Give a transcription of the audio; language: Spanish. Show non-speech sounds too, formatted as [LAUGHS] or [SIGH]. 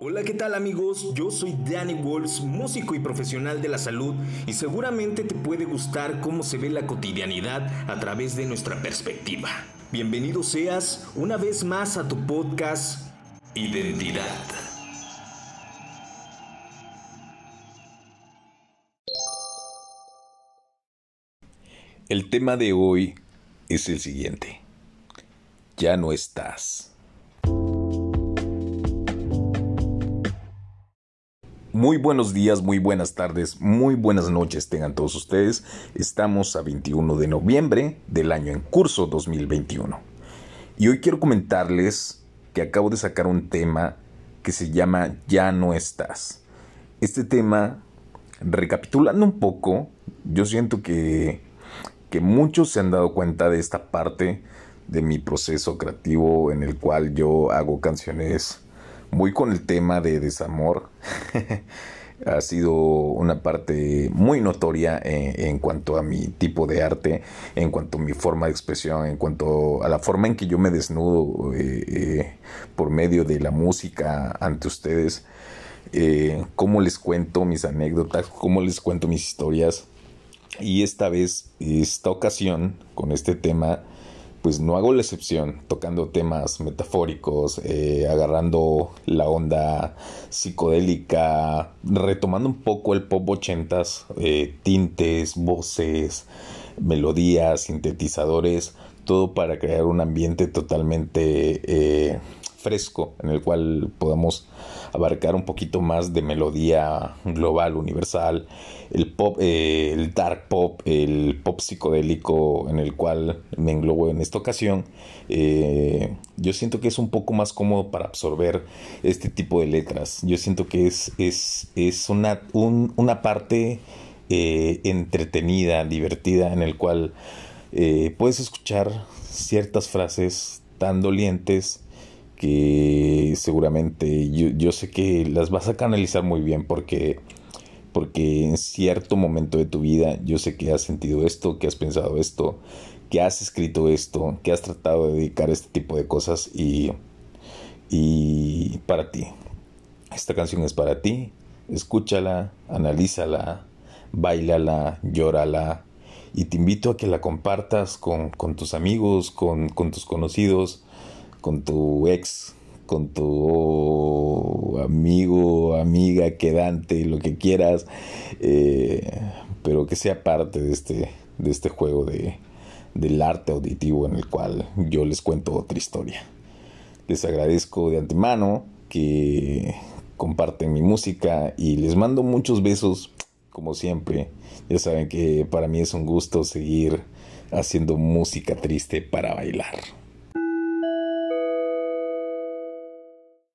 Hola, ¿qué tal amigos? Yo soy Danny Walls, músico y profesional de la salud y seguramente te puede gustar cómo se ve la cotidianidad a través de nuestra perspectiva. Bienvenido seas una vez más a tu podcast Identidad. El tema de hoy es el siguiente. Ya no estás. Muy buenos días, muy buenas tardes, muy buenas noches tengan todos ustedes. Estamos a 21 de noviembre del año en curso 2021. Y hoy quiero comentarles que acabo de sacar un tema que se llama Ya no estás. Este tema, recapitulando un poco, yo siento que, que muchos se han dado cuenta de esta parte de mi proceso creativo en el cual yo hago canciones Voy con el tema de desamor. [LAUGHS] ha sido una parte muy notoria en, cuanto a mi tipo de arte, en cuanto a mi forma de expresión, en cuanto a la forma en que yo me desnudo eh, eh, por medio de la música ante ustedes, eh, cómo les cuento mis anécdotas, cómo les cuento mis historias. Y esta vez, esta ocasión, con este tema, pues no hago la excepción, tocando temas metafóricos, eh, agarrando la onda psicodélica, retomando un poco el pop ochentas, eh, tintes, voces, melodías, sintetizadores, todo para crear un ambiente totalmente eh, fresco en el cual podamos abarcar un poquito más de melodía global, universal, el pop, eh, el dark pop, el pop psicodélico en el cual me englobo en esta ocasión. Eh, yo siento que es un poco más cómodo para absorber este tipo de letras. Yo siento que es, es, es una, una parte eh, entretenida, divertida, en el cual puedes escuchar ciertas frases tan dolientes que seguramente yo, yo, sé que las vas a canalizar muy bien porque, porque en cierto momento de tu vida yo sé que has sentido esto, que has pensado esto, que has escrito esto, que has tratado de dedicar este tipo de cosas y, y para ti. Esta canción es para ti, escúchala, analízala, bailala, llórala y te invito a que la compartas con, con tus amigos, con, con tus conocidos, con tu ex, con tu amigo, amiga, quedante, lo que quieras, eh, pero que sea parte de este, de este juego de, del arte auditivo en el cual yo les cuento otra historia. Les agradezco de antemano que comparten mi música y les mando muchos besos, como siempre. Ya saben que para mí es un gusto seguir haciendo música triste para bailar.